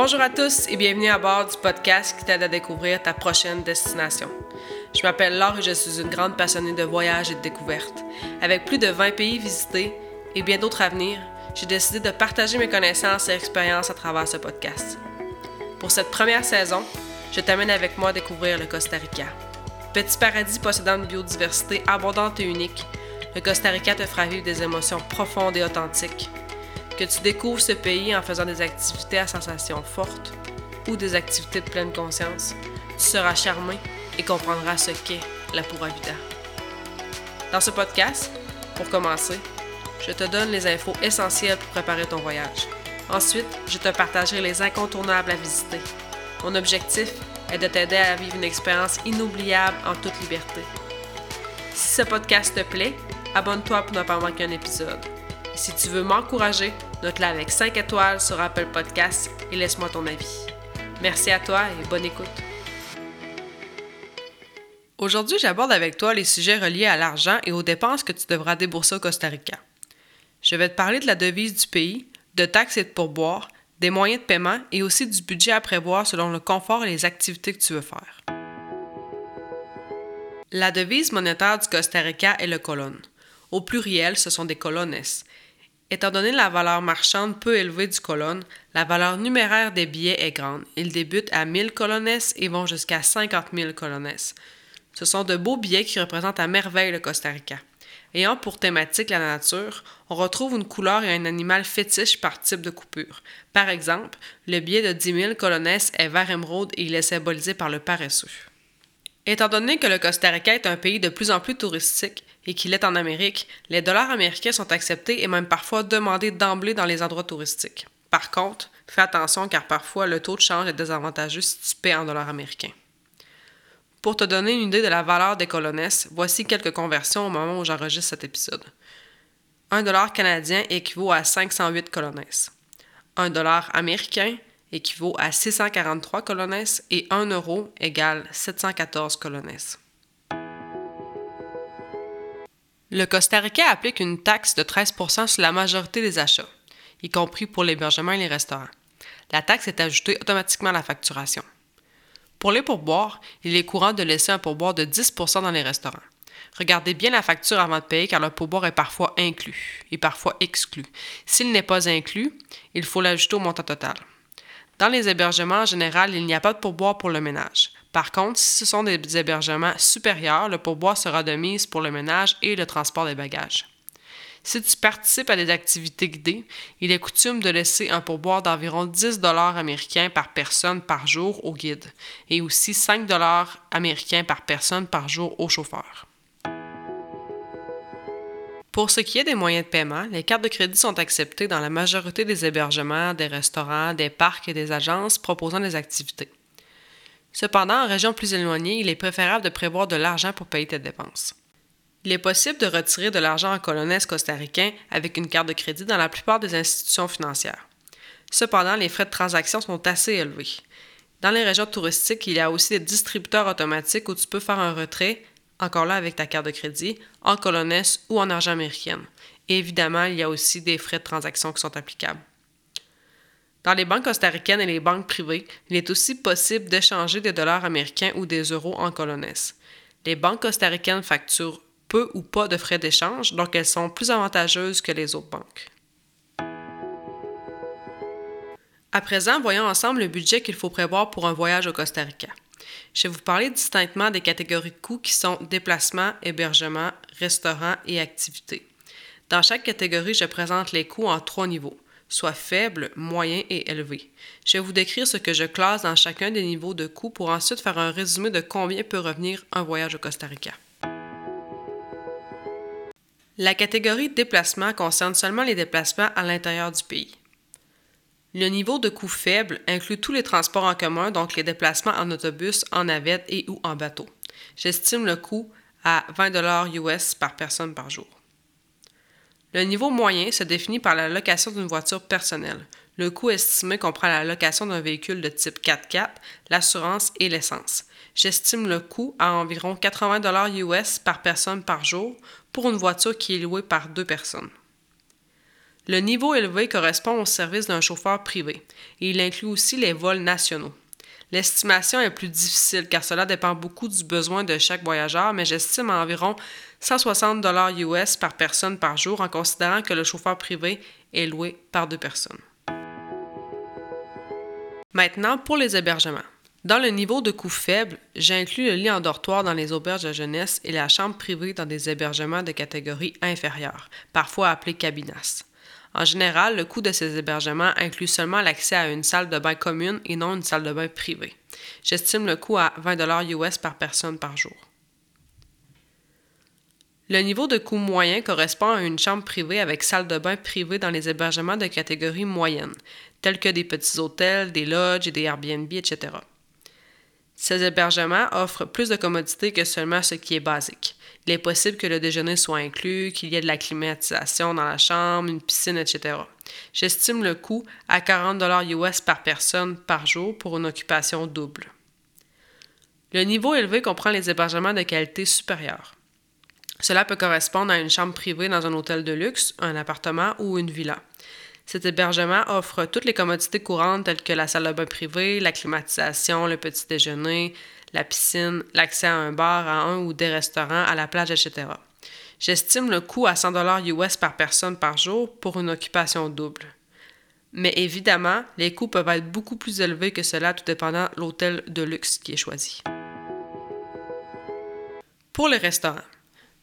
Bonjour à tous et bienvenue à bord du podcast qui t'aide à découvrir ta prochaine destination. Je m'appelle Laure et je suis une grande passionnée de voyages et de découvertes. Avec plus de 20 pays visités et bien d'autres à venir, j'ai décidé de partager mes connaissances et expériences à travers ce podcast. Pour cette première saison, je t'amène avec moi à découvrir le Costa Rica. Petit paradis possédant une biodiversité abondante et unique, le Costa Rica te fera vivre des émotions profondes et authentiques que tu découvres ce pays en faisant des activités à sensations fortes ou des activités de pleine conscience, tu seras charmé et comprendras ce qu'est la vida. Dans ce podcast, pour commencer, je te donne les infos essentielles pour préparer ton voyage. Ensuite, je te partagerai les incontournables à visiter. Mon objectif est de t'aider à vivre une expérience inoubliable en toute liberté. Si ce podcast te plaît, abonne-toi pour ne pas manquer un épisode. Si tu veux m'encourager, note-la avec 5 étoiles sur Apple Podcasts et laisse-moi ton avis. Merci à toi et bonne écoute. Aujourd'hui, j'aborde avec toi les sujets reliés à l'argent et aux dépenses que tu devras débourser au Costa Rica. Je vais te parler de la devise du pays, de taxes et de pourboires, des moyens de paiement et aussi du budget à prévoir selon le confort et les activités que tu veux faire. La devise monétaire du Costa Rica est le colon. Au pluriel, ce sont des colones. Étant donné la valeur marchande peu élevée du colonne, la valeur numéraire des billets est grande. Ils débutent à 1000 colonnes et vont jusqu'à 50 000 colonnes. Ce sont de beaux billets qui représentent à merveille le Costa Rica. Ayant pour thématique la nature, on retrouve une couleur et un animal fétiche par type de coupure. Par exemple, le billet de 10 000 colonnes est vert émeraude et il est symbolisé par le paresseux. Étant donné que le Costa Rica est un pays de plus en plus touristique, et qu'il est en Amérique, les dollars américains sont acceptés et même parfois demandés d'emblée dans les endroits touristiques. Par contre, fais attention car parfois le taux de change est désavantageux si tu paies en dollars américains. Pour te donner une idée de la valeur des colonnes, voici quelques conversions au moment où j'enregistre cet épisode. Un dollar canadien équivaut à 508 colonnes. Un dollar américain équivaut à 643 colonnes et un euro égale 714 colonnes. Le Costa Rica applique une taxe de 13% sur la majorité des achats, y compris pour l'hébergement et les restaurants. La taxe est ajoutée automatiquement à la facturation. Pour les pourboires, il est courant de laisser un pourboire de 10% dans les restaurants. Regardez bien la facture avant de payer car le pourboire est parfois inclus et parfois exclu. S'il n'est pas inclus, il faut l'ajouter au montant total. Dans les hébergements en général, il n'y a pas de pourboire pour le ménage. Par contre, si ce sont des hébergements supérieurs, le pourboire sera de mise pour le ménage et le transport des bagages. Si tu participes à des activités guidées, il est coutume de laisser un pourboire d'environ 10 dollars américains par personne par jour au guide et aussi 5 dollars américains par personne par jour au chauffeur. Pour ce qui est des moyens de paiement, les cartes de crédit sont acceptées dans la majorité des hébergements, des restaurants, des parcs et des agences proposant des activités. Cependant, en région plus éloignée, il est préférable de prévoir de l'argent pour payer tes dépenses. Il est possible de retirer de l'argent en colonnes costaricain avec une carte de crédit dans la plupart des institutions financières. Cependant, les frais de transaction sont assez élevés. Dans les régions touristiques, il y a aussi des distributeurs automatiques où tu peux faire un retrait, encore là avec ta carte de crédit, en colonnes ou en argent américaine. Et évidemment, il y a aussi des frais de transaction qui sont applicables. Dans les banques costaricaines et les banques privées, il est aussi possible d'échanger des dollars américains ou des euros en colonnes. Les banques costaricaines facturent peu ou pas de frais d'échange, donc elles sont plus avantageuses que les autres banques. À présent, voyons ensemble le budget qu'il faut prévoir pour un voyage au Costa Rica. Je vais vous parler distinctement des catégories de coûts qui sont déplacement, hébergement, restaurant et activités. Dans chaque catégorie, je présente les coûts en trois niveaux soit faible, moyen et élevé. Je vais vous décrire ce que je classe dans chacun des niveaux de coûts pour ensuite faire un résumé de combien peut revenir un voyage au Costa Rica. La catégorie déplacement concerne seulement les déplacements à l'intérieur du pays. Le niveau de coût faible inclut tous les transports en commun, donc les déplacements en autobus, en navette et ou en bateau. J'estime le coût à 20 US par personne par jour. Le niveau moyen se définit par la location d'une voiture personnelle. Le coût estimé comprend la location d'un véhicule de type 4x4, l'assurance et l'essence. J'estime le coût à environ 80 US par personne par jour pour une voiture qui est louée par deux personnes. Le niveau élevé correspond au service d'un chauffeur privé et il inclut aussi les vols nationaux. L'estimation est plus difficile car cela dépend beaucoup du besoin de chaque voyageur, mais j'estime à environ 160 US par personne par jour en considérant que le chauffeur privé est loué par deux personnes. Maintenant, pour les hébergements. Dans le niveau de coût faible, j'inclus le lit en dortoir dans les auberges de jeunesse et la chambre privée dans des hébergements de catégorie inférieure, parfois appelés cabinas. En général, le coût de ces hébergements inclut seulement l'accès à une salle de bain commune et non une salle de bain privée. J'estime le coût à 20 US par personne par jour. Le niveau de coût moyen correspond à une chambre privée avec salle de bain privée dans les hébergements de catégorie moyenne, tels que des petits hôtels, des lodges et des Airbnb, etc. Ces hébergements offrent plus de commodités que seulement ce qui est basique. Il est possible que le déjeuner soit inclus, qu'il y ait de la climatisation dans la chambre, une piscine, etc. J'estime le coût à 40 US par personne par jour pour une occupation double. Le niveau élevé comprend les hébergements de qualité supérieure. Cela peut correspondre à une chambre privée dans un hôtel de luxe, un appartement ou une villa. Cet hébergement offre toutes les commodités courantes telles que la salle de bain privée, la climatisation, le petit déjeuner, la piscine, l'accès à un bar, à un ou des restaurants, à la plage, etc. J'estime le coût à 100 US par personne par jour pour une occupation double. Mais évidemment, les coûts peuvent être beaucoup plus élevés que cela tout dépendant de l'hôtel de luxe qui est choisi. Pour les restaurants.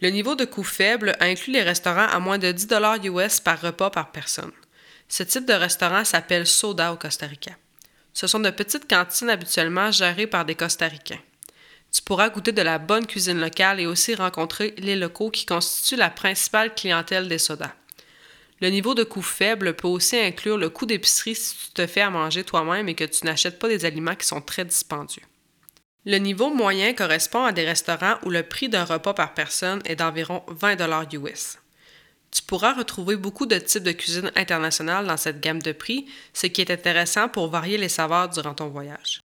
Le niveau de coût faible inclut les restaurants à moins de 10 US par repas par personne. Ce type de restaurant s'appelle soda au Costa Rica. Ce sont de petites cantines habituellement gérées par des Costaricains. Tu pourras goûter de la bonne cuisine locale et aussi rencontrer les locaux qui constituent la principale clientèle des sodas. Le niveau de coût faible peut aussi inclure le coût d'épicerie si tu te fais à manger toi-même et que tu n'achètes pas des aliments qui sont très dispendieux. Le niveau moyen correspond à des restaurants où le prix d'un repas par personne est d'environ 20 US. Tu pourras retrouver beaucoup de types de cuisine internationale dans cette gamme de prix, ce qui est intéressant pour varier les saveurs durant ton voyage.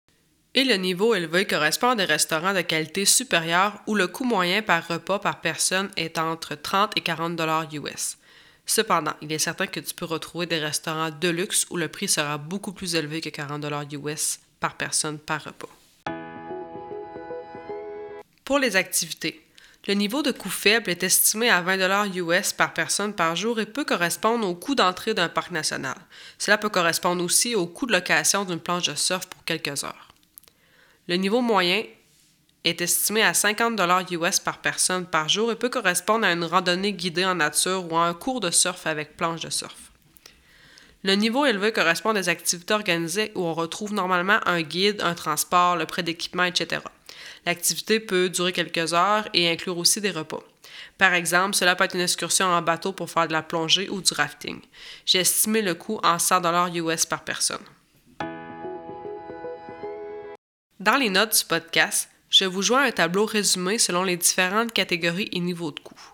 Et le niveau élevé correspond à des restaurants de qualité supérieure où le coût moyen par repas par personne est entre 30 et 40 dollars US. Cependant, il est certain que tu peux retrouver des restaurants de luxe où le prix sera beaucoup plus élevé que 40 dollars US par personne par repas. Pour les activités, le niveau de coût faible est estimé à 20 US par personne par jour et peut correspondre au coût d'entrée d'un parc national. Cela peut correspondre aussi au coût de location d'une planche de surf pour quelques heures. Le niveau moyen est estimé à 50 US par personne par jour et peut correspondre à une randonnée guidée en nature ou à un cours de surf avec planche de surf. Le niveau élevé correspond à des activités organisées où on retrouve normalement un guide, un transport, le prêt d'équipement, etc. L'activité peut durer quelques heures et inclure aussi des repas. Par exemple, cela peut être une excursion en bateau pour faire de la plongée ou du rafting. J'ai estimé le coût en 100 US par personne. Dans les notes du podcast, je vous joins un tableau résumé selon les différentes catégories et niveaux de coûts.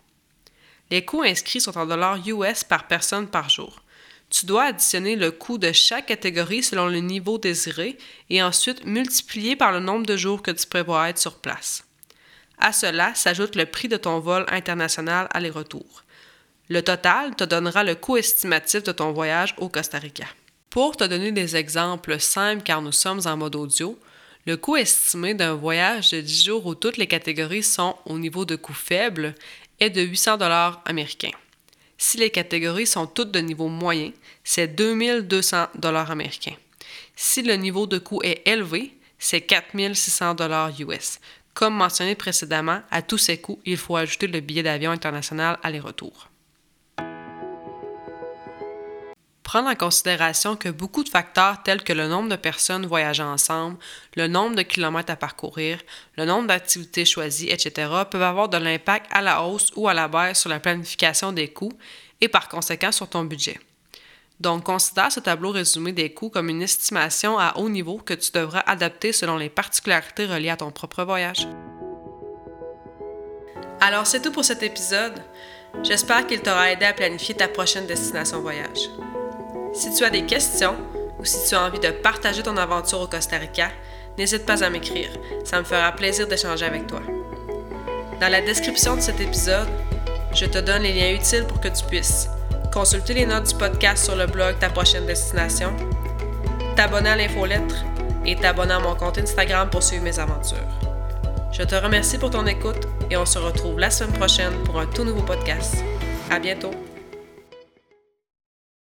Les coûts inscrits sont en dollars US par personne par jour. Tu dois additionner le coût de chaque catégorie selon le niveau désiré et ensuite multiplier par le nombre de jours que tu prévois être sur place. À cela s'ajoute le prix de ton vol international aller-retour. Le total te donnera le coût estimatif de ton voyage au Costa Rica. Pour te donner des exemples simples car nous sommes en mode audio, le coût estimé d'un voyage de 10 jours où toutes les catégories sont au niveau de coût faible est de 800 dollars américains. Si les catégories sont toutes de niveau moyen, c'est 2200 dollars américains. Si le niveau de coût est élevé, c'est 4600 dollars US. Comme mentionné précédemment, à tous ces coûts, il faut ajouter le billet d'avion international aller-retour. Prendre en considération que beaucoup de facteurs tels que le nombre de personnes voyageant ensemble, le nombre de kilomètres à parcourir, le nombre d'activités choisies, etc., peuvent avoir de l'impact à la hausse ou à la baisse sur la planification des coûts et par conséquent sur ton budget. Donc, considère ce tableau résumé des coûts comme une estimation à haut niveau que tu devras adapter selon les particularités reliées à ton propre voyage. Alors, c'est tout pour cet épisode. J'espère qu'il t'aura aidé à planifier ta prochaine destination voyage. Si tu as des questions ou si tu as envie de partager ton aventure au Costa Rica, n'hésite pas à m'écrire. Ça me fera plaisir d'échanger avec toi. Dans la description de cet épisode, je te donne les liens utiles pour que tu puisses consulter les notes du podcast sur le blog Ta prochaine destination, t'abonner à l'infolettre et t'abonner à mon compte Instagram pour suivre mes aventures. Je te remercie pour ton écoute et on se retrouve la semaine prochaine pour un tout nouveau podcast. À bientôt!